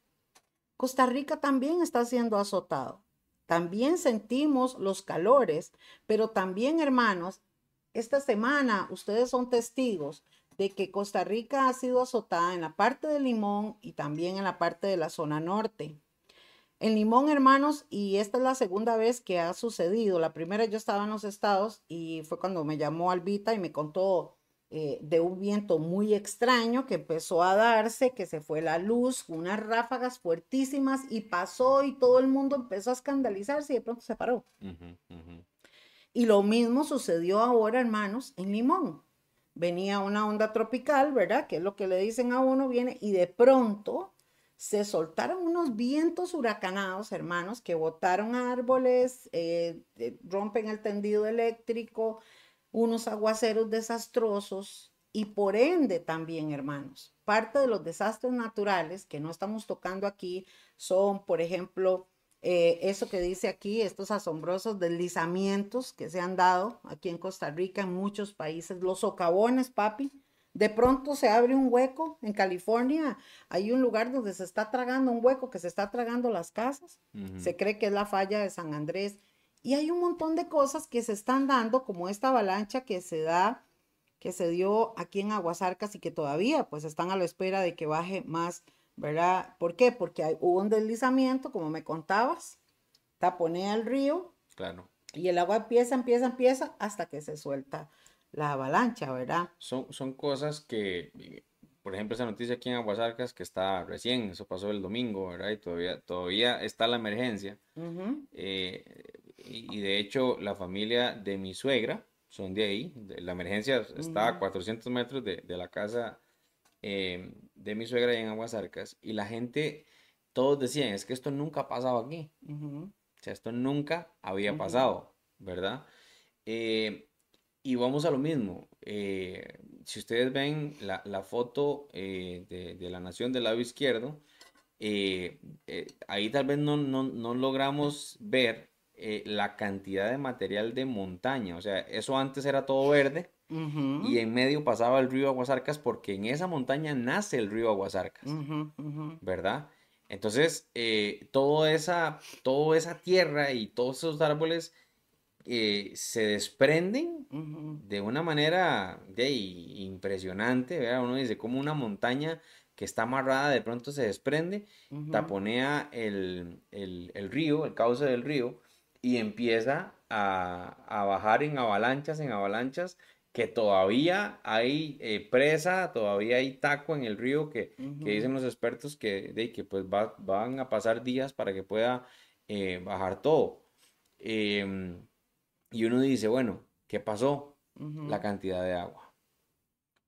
Costa Rica también está siendo azotado. También sentimos los calores, pero también, hermanos, esta semana ustedes son testigos de que Costa Rica ha sido azotada en la parte de Limón y también en la parte de la zona norte. En Limón, hermanos, y esta es la segunda vez que ha sucedido. La primera yo estaba en los estados y fue cuando me llamó Albita y me contó eh, de un viento muy extraño que empezó a darse, que se fue la luz, unas ráfagas fuertísimas y pasó y todo el mundo empezó a escandalizarse y de pronto se paró. Y lo mismo sucedió ahora, hermanos, en Limón. Venía una onda tropical, ¿verdad? Que es lo que le dicen a uno, viene y de pronto se soltaron unos vientos huracanados, hermanos, que botaron árboles, eh, eh, rompen el tendido eléctrico, unos aguaceros desastrosos y por ende también, hermanos, parte de los desastres naturales que no estamos tocando aquí son, por ejemplo, eh, eso que dice aquí, estos asombrosos deslizamientos que se han dado aquí en Costa Rica, en muchos países, los socavones, papi, de pronto se abre un hueco en California, hay un lugar donde se está tragando un hueco que se está tragando las casas. Se cree que es la falla de San Andrés. Y hay un montón de cosas que se están dando, como esta avalancha que se da, que se dio aquí en Aguasarcas y que todavía pues están a la espera de que baje más, ¿verdad? ¿Por qué? Porque hay, hubo un deslizamiento, como me contabas, taponea el río. Claro. Y el agua empieza, empieza, empieza hasta que se suelta la avalancha, ¿verdad? Son, son cosas que, por ejemplo, esa noticia aquí en Aguasarcas que está recién, eso pasó el domingo, ¿verdad? Y todavía, todavía está la emergencia. Eh, y, de hecho, la familia de mi suegra son de ahí. la emergencia está a 400 metros de, la casa eh, de mi suegra en Aguasarcas. Y la gente, todos decían, es que esto nunca ha pasado aquí. O sea, esto nunca había pasado, ¿verdad? Eh, y vamos a lo mismo. Eh, si ustedes ven la, foto eh, de, la nación del lado izquierdo, eh, ahí tal vez no, logramos ver la cantidad de material de montaña. O sea, eso antes era todo verde y en medio pasaba el río Aguasarcas porque en esa montaña nace el río Aguasarcas, ¿verdad? Entonces, toda, esa, toda esa tierra y todos esos árboles eh, se desprenden de una manera de, impresionante, ¿verdad? Uno dice, como una montaña que está amarrada de pronto se desprende, taponea el, río, el cauce del río, y empieza a, bajar en avalanchas, en avalanchas, que todavía hay eh, presa, todavía hay taco en el río, que, dicen los expertos que, de, que pues van a pasar días para que pueda eh, bajar todo. Em, y uno dice, bueno, ¿qué pasó? La cantidad de agua.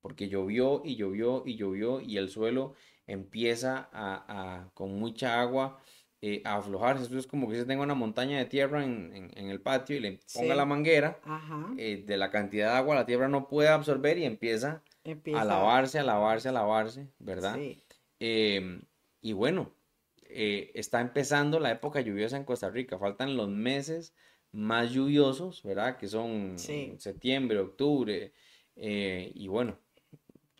Porque llovió y llovió y llovió y el suelo empieza a, con mucha agua eh, a aflojarse. Eso es como que se tenga una montaña de tierra en, el patio y le ponga la manguera eh, de la cantidad de agua, la tierra no puede absorber y empieza, a lavarse, a lavarse, a lavarse, ¿verdad? Em, y bueno, eh, está empezando la época lluviosa en Costa Rica. Faltan los meses más lluviosos, ¿verdad? Que son septiembre, octubre. y bueno,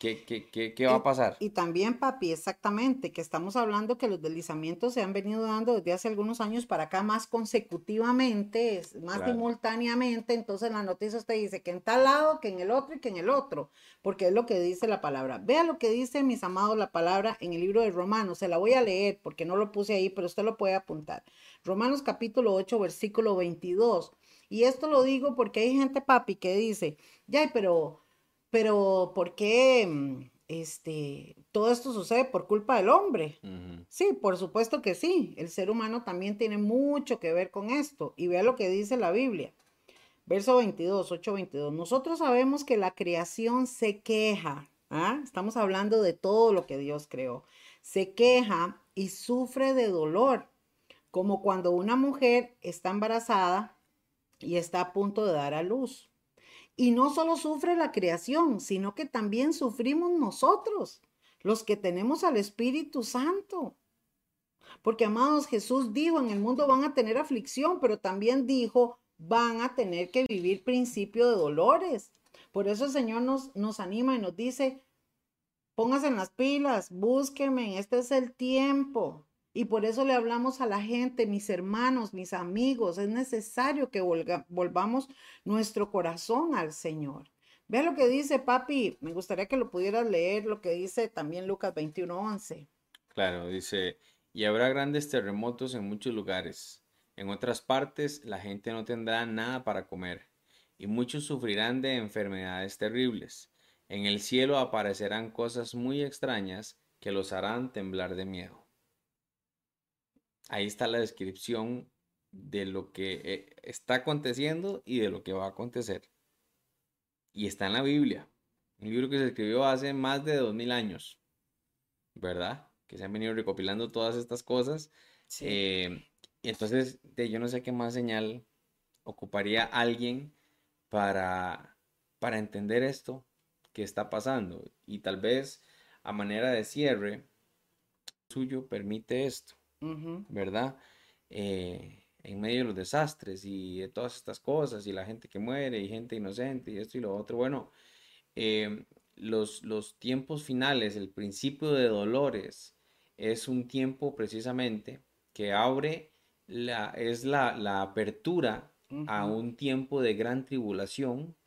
¿Qué, va a pasar? Y, también, papi, exactamente, que estamos hablando que los deslizamientos se han venido dando desde hace algunos años para acá más consecutivamente, más simultáneamente. Entonces la noticia usted dice que en tal lado, que en el otro y que en el otro, porque es lo que dice la palabra. Vea lo que dice, mis amados, la palabra en el libro de Romanos. Se la voy a leer porque no lo puse ahí, pero usted lo puede apuntar. Romanos capítulo 8, versículo 22. Y esto lo digo porque hay gente, papi, que dice, ya, pero pero ¿por qué mm, este, todo esto sucede por culpa del hombre? Sí, por supuesto que sí. El ser humano también tiene mucho que ver con esto. Y vea lo que dice la Biblia. Verso 22, 8, 22. Nosotros sabemos que la creación se queja. ¿ah? Estamos hablando de todo lo que Dios creó. Se queja y sufre de dolor, como cuando una mujer está embarazada y está a punto de dar a luz. Y no solo sufre la creación, sino que también sufrimos nosotros, los que tenemos al Espíritu Santo. Porque, amados, Jesús dijo, en el mundo van a tener aflicción, pero también dijo, van a tener que vivir principio de dolores. Por eso el Señor nos, nos anima y nos dice, póngase en las pilas, búsqueme, este es el tiempo. Y por eso le hablamos a la gente, mis hermanos, mis amigos, es necesario que volvamos nuestro corazón al Señor. Vea lo que dice papi, me gustaría que lo pudieras leer, lo que dice también Lucas 21:11. Claro, dice, y habrá grandes terremotos en muchos lugares. En otras partes la gente no tendrá nada para comer, y muchos sufrirán de enfermedades terribles. En el cielo aparecerán cosas muy extrañas que los harán temblar de miedo ahí está la descripción de lo que eh, está aconteciendo y de lo que va a acontecer. Y está en la Biblia, un libro que se escribió hace más de dos mil años, ¿verdad? Que se han venido recopilando todas estas cosas. Eh, entonces, yo no sé qué más señal ocuparía alguien para, para entender esto que está pasando. Y tal vez a manera de cierre, suyo permite esto. ¿Verdad? Eh, en medio de los desastres y de todas estas cosas y la gente que muere y gente inocente y esto y lo otro. Bueno, em, los, los tiempos finales, el principio de dolores, es un tiempo precisamente que abre, la, es la, la apertura a un tiempo de gran tribulación,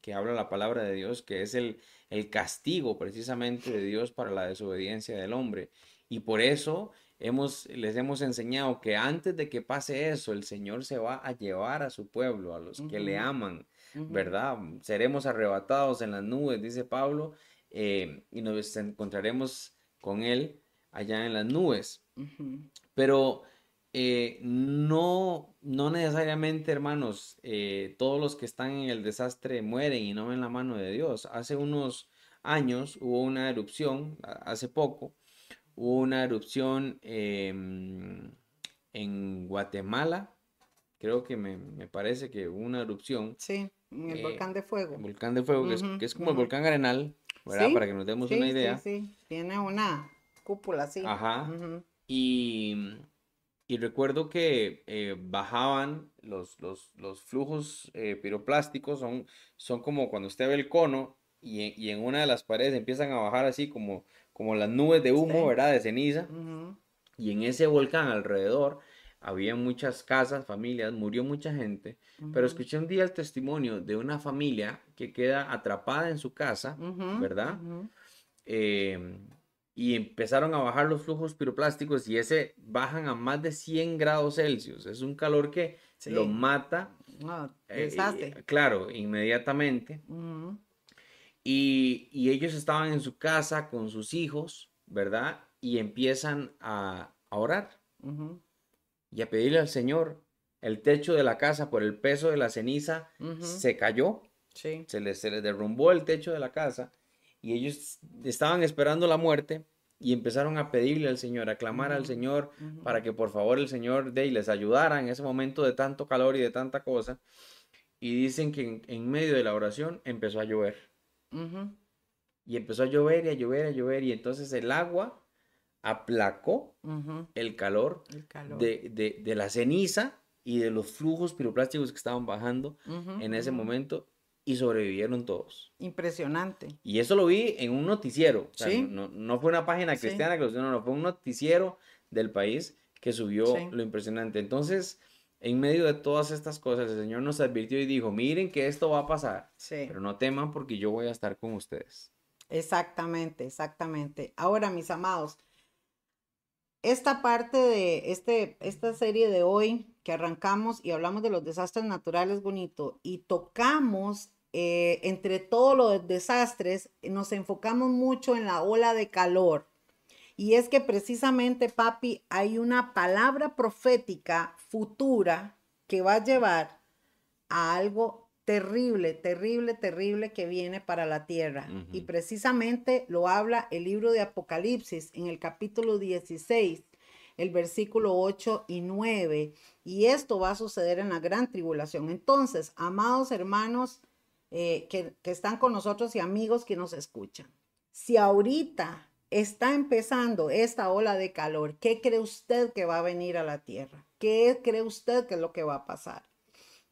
que habla la palabra de Dios, que es el, el castigo precisamente de Dios para la desobediencia del hombre. Y por eso les hemos enseñado que antes de que pase eso, el Señor se va a llevar a su pueblo, a los que le aman, ¿verdad? Seremos arrebatados en las nubes, dice Pablo, eh, y nos encontraremos con Él allá en las nubes. Pero eh, no, no necesariamente, hermanos, eh, todos los que están en el desastre mueren y no ven la mano de Dios. Hace unos años hubo una erupción, hace poco, Hubo una erupción em, en Guatemala. Creo que me, parece que hubo una erupción. Sí, en el volcán de fuego. volcán de fuego, que, es, como el volcán Arenal, ¿verdad? Para que nos demos una idea. Sí, sí, tiene una cúpula así. Ajá. Y y recuerdo que eh, bajaban los, los, los flujos eh, piroplásticos, son, son como cuando usted ve el cono y, y, en una de las paredes empiezan a bajar así como, como las nubes de humo, ¿verdad? De ceniza. Y en ese volcán alrededor había muchas casas, familias, murió mucha gente, pero escuché un día el testimonio de una familia que queda atrapada en su casa, ¿verdad? Eh, y empezaron a bajar los flujos piroplásticos y ese bajan a más de 100 grados Celsius. Es un calor que lo mata. Eh, claro, inmediatamente. Y, y, ellos estaban en su casa con sus hijos, ¿verdad? Y empiezan a, a orar y a pedirle al Señor. El techo de la casa por el peso de la ceniza se cayó. Se, les, se les derrumbó el techo de la casa y ellos estaban esperando la muerte y empezaron a pedirle al Señor, a clamar al Señor para que por favor el Señor de les ayudara en ese momento de tanto calor y de tanta cosa. Y dicen que en, medio de la oración empezó a llover. Y empezó a llover y a llover, a llover. Y entonces el agua aplacó el, calor De, de, la ceniza y de los flujos piroplásticos que estaban bajando en ese momento y sobrevivieron todos. Impresionante. Y eso lo vi en un noticiero. no, fue una página cristiana que lo no, no, fue un noticiero del país que subió lo impresionante. Entonces, en medio de todas estas cosas, el Señor nos advirtió y dijo, miren que esto va a pasar, pero no teman porque yo voy a estar con ustedes. Exactamente, exactamente. Ahora, mis amados, esta parte de este, esta serie de hoy que arrancamos y hablamos de los desastres naturales bonito y tocamos eh, entre todos los desastres, nos enfocamos mucho en la ola de calor. Y es que precisamente, papi, hay una palabra profética futura que va a llevar a algo terrible, terrible, terrible que viene para la tierra. Y precisamente lo habla el libro de Apocalipsis en el capítulo 16, el versículo 8 y 9. Y esto va a suceder en la gran tribulación. Entonces, amados hermanos, eh, que, están con nosotros y amigos que nos escuchan. Si ahorita está empezando esta ola de calor, ¿qué cree usted que va a venir a la tierra? ¿Qué cree usted que es lo que va a pasar?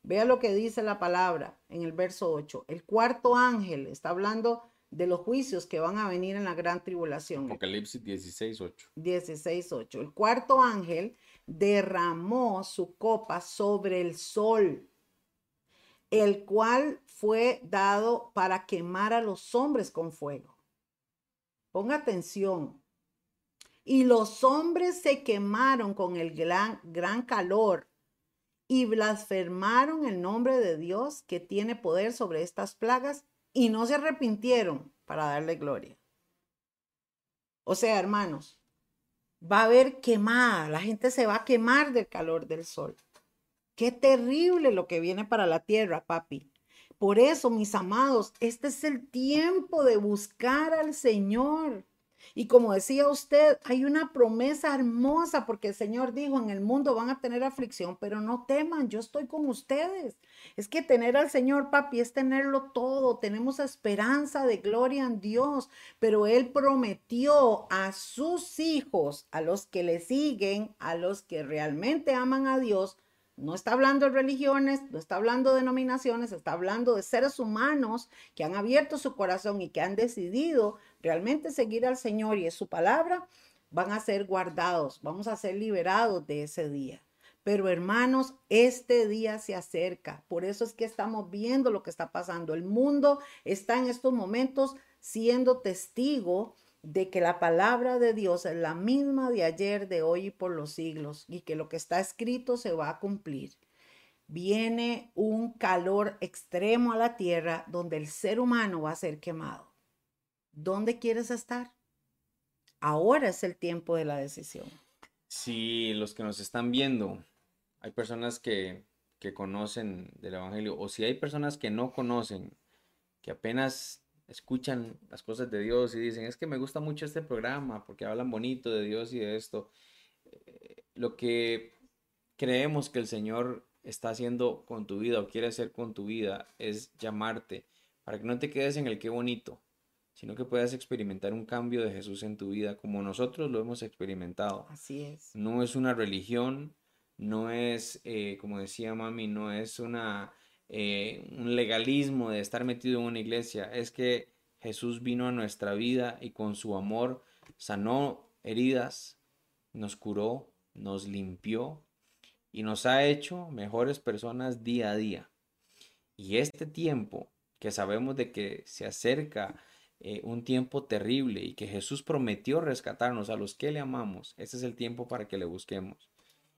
Vea lo que dice la palabra en el verso 8. El cuarto ángel está hablando de los juicios que van a venir en la gran tribulación. Apocalipsis 16.8. 16.8. El cuarto ángel derramó su copa sobre el sol el cual fue dado para quemar a los hombres con fuego. Ponga atención. Y los hombres se quemaron con el gran, gran calor y blasfemaron el nombre de Dios que tiene poder sobre estas plagas y no se arrepintieron para darle gloria. O sea, hermanos, va a haber quemada, la gente se va a quemar del calor del sol. Qué terrible lo que viene para la tierra, papi. Por eso, mis amados, este es el tiempo de buscar al Señor. Y como decía usted, hay una promesa hermosa porque el Señor dijo, en el mundo van a tener aflicción, pero no teman, yo estoy con ustedes. Es que tener al Señor, papi, es tenerlo todo. Tenemos esperanza de gloria en Dios, pero Él prometió a sus hijos, a los que le siguen, a los que realmente aman a Dios, no está hablando de religiones, no está hablando de denominaciones, está hablando de seres humanos que han abierto su corazón y que han decidido realmente seguir al Señor y es su palabra, van a ser guardados, vamos a ser liberados de ese día. Pero hermanos, este día se acerca. Por eso es que estamos viendo lo que está pasando. El mundo está en estos momentos siendo testigo de que la palabra de Dios es la misma de ayer, de hoy y por los siglos, y que lo que está escrito se va a cumplir. Viene un calor extremo a la tierra donde el ser humano va a ser quemado. ¿Dónde quieres estar? Ahora es el tiempo de la decisión. Si los que nos están viendo, hay personas que, que conocen del Evangelio, o si hay personas que no conocen, que apenas escuchan las cosas de Dios y dicen, es que me gusta mucho este programa porque hablan bonito de Dios y de esto. Eh, lo que creemos que el Señor está haciendo con tu vida o quiere hacer con tu vida es llamarte para que no te quedes en el qué bonito, sino que puedas experimentar un cambio de Jesús en tu vida como nosotros lo hemos experimentado. Así es. No es una religión, no es, eh, como decía mami, no es una, eh, un legalismo de estar metido en una iglesia, es que Jesús vino a nuestra vida y con su amor sanó heridas, nos curó, nos limpió y nos ha hecho mejores personas día a día. Y este tiempo que sabemos de que se acerca eh, un tiempo terrible y que Jesús prometió rescatarnos a los que le amamos, ese es el tiempo para que le busquemos.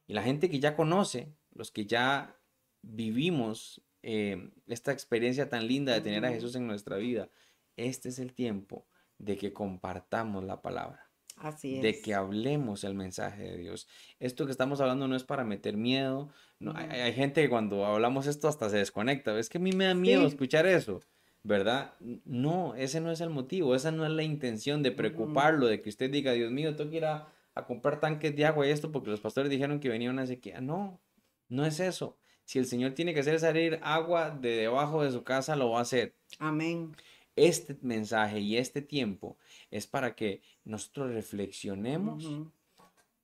Y la gente que ya conoce, los que ya vivimos eh, esta experiencia tan linda de tener a Jesús en nuestra vida, este es el tiempo de que compartamos la palabra. Así es. De que hablemos el mensaje de Dios. Esto que estamos hablando no es para meter miedo. No, hay, gente que cuando hablamos esto hasta se desconecta. Es que a mí me da miedo escuchar eso. ¿Verdad? No, ese no es el motivo. Esa no es la intención de preocuparlo, de que usted diga, Dios mío, tengo que ir a, a comprar tanques de agua y esto porque los pastores dijeron que venía una sequía. No, no es eso. Si el Señor tiene que hacer salir agua de debajo de su casa, lo va a hacer. Amén. Este mensaje y este tiempo es para que nosotros reflexionemos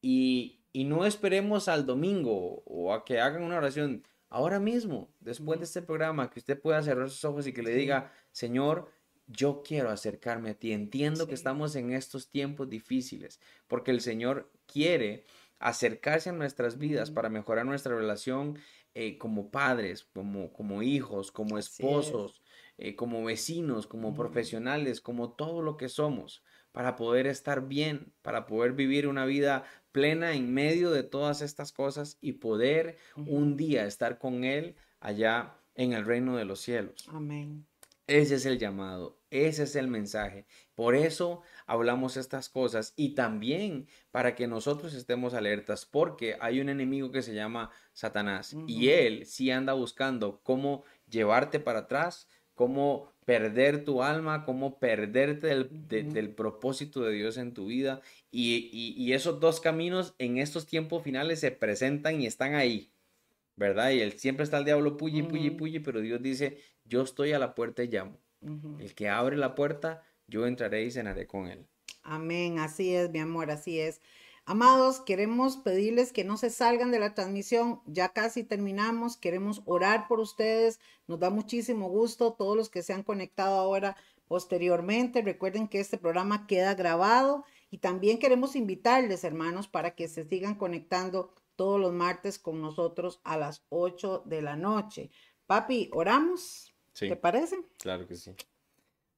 y, no esperemos al domingo o a que hagan una oración. Ahora mismo, después de este programa, que usted pueda cerrar sus ojos y que le diga, Señor, yo quiero acercarme a ti. Entiendo que estamos en estos tiempos difíciles, porque el Señor quiere acercarse a nuestras vidas para mejorar nuestra relación eh, como padres, como, como hijos, como esposos, eh, como vecinos, como profesionales, como todo lo que somos, para poder estar bien, para poder vivir una vida plena en medio de todas estas cosas y poder un día estar con Él allá en el reino de los cielos. Amén. Ese es el llamado, ese es el mensaje. Por eso hablamos estas cosas y también para que nosotros estemos alertas, porque hay un enemigo que se llama Satanás y él sí anda buscando cómo llevarte para atrás, cómo perder tu alma, cómo perderte del, propósito de Dios en tu vida. Y, esos dos caminos en estos tiempos finales se presentan y están ahí, ¿verdad? Y él siempre está el diablo puyi, puyi, puyi, pero Dios dice, yo estoy a la puerta y llamo. El que abre la puerta, yo entraré y cenaré con él. Amén, así es, mi amor, así es. Amados, queremos pedirles que no se salgan de la transmisión. Ya casi terminamos. Queremos orar por ustedes. Nos da muchísimo gusto todos los que se han conectado ahora posteriormente. Recuerden que este programa queda grabado y también queremos invitarles, hermanos, para que se sigan conectando todos los martes con nosotros a las 8 de la noche. Papi, oramos. ¿Te parece? Claro que sí.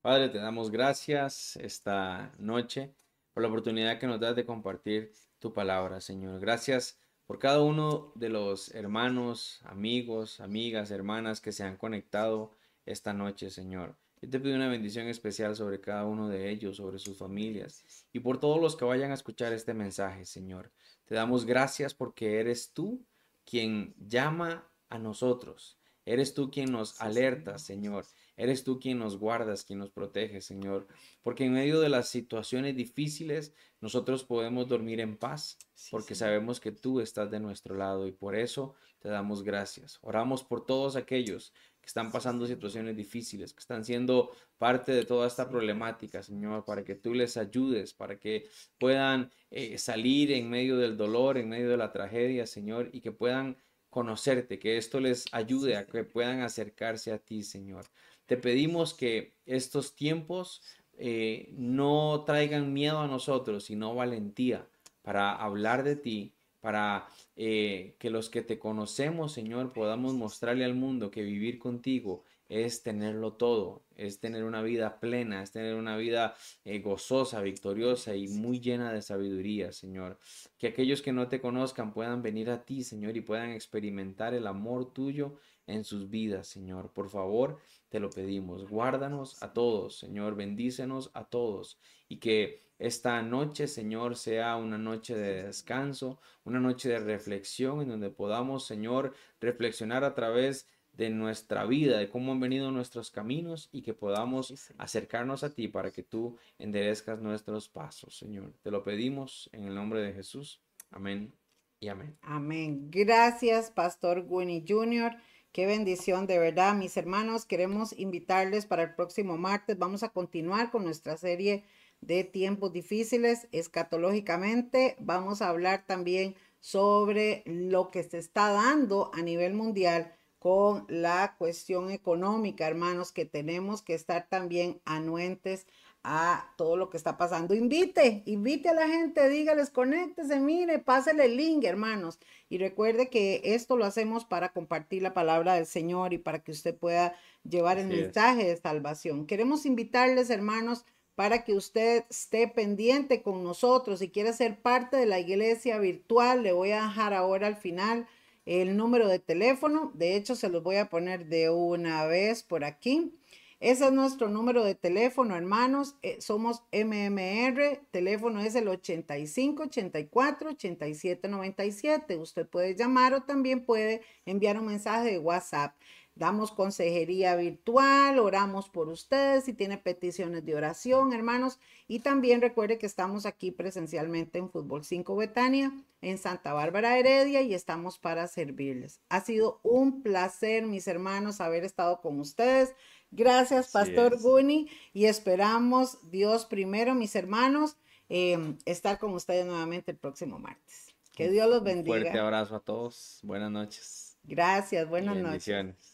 Padre, te damos gracias esta noche por la oportunidad que nos das de compartir tu palabra, Señor. Gracias por cada uno de los hermanos, amigos, amigas, hermanas que se han conectado esta noche, Señor. Yo te pido una bendición especial sobre cada uno de ellos, sobre sus familias y por todos los que vayan a escuchar este mensaje, Señor. Te damos gracias porque eres tú quien llama a nosotros Eres tú quien nos alerta, Señor. Eres tú quien nos guardas, quien nos protege, Señor. Porque en medio de las situaciones difíciles, nosotros podemos dormir en paz, porque sabemos que tú estás de nuestro lado y por eso te damos gracias. Oramos por todos aquellos que están pasando situaciones difíciles, que están siendo parte de toda esta problemática, Señor, para que tú les ayudes, para que puedan eh, salir en medio del dolor, en medio de la tragedia, Señor, y que puedan conocerte, que esto les ayude a que puedan acercarse a ti, Señor. Te pedimos que estos tiempos eh, no traigan miedo a nosotros, sino valentía para hablar de ti, para eh, que los que te conocemos, Señor, podamos mostrarle al mundo que vivir contigo es tenerlo todo, es tener una vida plena, es tener una vida eh, gozosa, victoriosa y muy llena de sabiduría, Señor. Que aquellos que no te conozcan puedan venir a ti, Señor, y puedan experimentar el amor tuyo en sus vidas, Señor. Por favor, te lo pedimos. Guárdanos a todos, Señor. Bendícenos a todos. Y que esta noche, Señor, sea una noche de descanso, una noche de reflexión en donde podamos, Señor, reflexionar a través de nuestra vida, de cómo han venido nuestros caminos y que podamos acercarnos a ti para que tú enderezcas nuestros pasos, Señor. Te lo pedimos en el nombre de Jesús. Amén y amén. Amén. Gracias, Pastor Winnie Jr. Qué bendición, de verdad, mis hermanos. Queremos invitarles para el próximo martes. Vamos a continuar con nuestra serie de tiempos difíciles escatológicamente. Vamos a hablar también sobre lo que se está dando a nivel mundial con la cuestión económica, hermanos, que tenemos que estar también anuentes a todo lo que está pasando. Invite, invite a la gente, dígales, conéctese, mire, pásele el link, hermanos. Y recuerde que esto lo hacemos para compartir la palabra del Señor y para que usted pueda llevar el mensaje de salvación. Queremos invitarles, hermanos, para que usted esté pendiente con nosotros y quiera ser parte de la iglesia virtual. Le voy a dejar ahora al final el número de teléfono. De hecho, se los voy a poner de una vez por aquí. Ese es nuestro número de teléfono, hermanos. Eh, somos MMR. Teléfono es el 85 84 87 97. Usted puede llamar o también puede enviar un mensaje de WhatsApp. Damos consejería virtual, oramos por ustedes si tiene peticiones de oración, hermanos. Y también recuerde que estamos aquí presencialmente en Fútbol 5 Betania, en Santa Bárbara Heredia y estamos para servirles. Ha sido un placer, mis hermanos, haber estado con ustedes. Gracias, Pastor Guni, y esperamos, Dios primero, mis hermanos, em, estar con ustedes nuevamente el próximo martes. Que Dios los bendiga. fuerte abrazo a todos. Buenas noches. Gracias, buenas noches.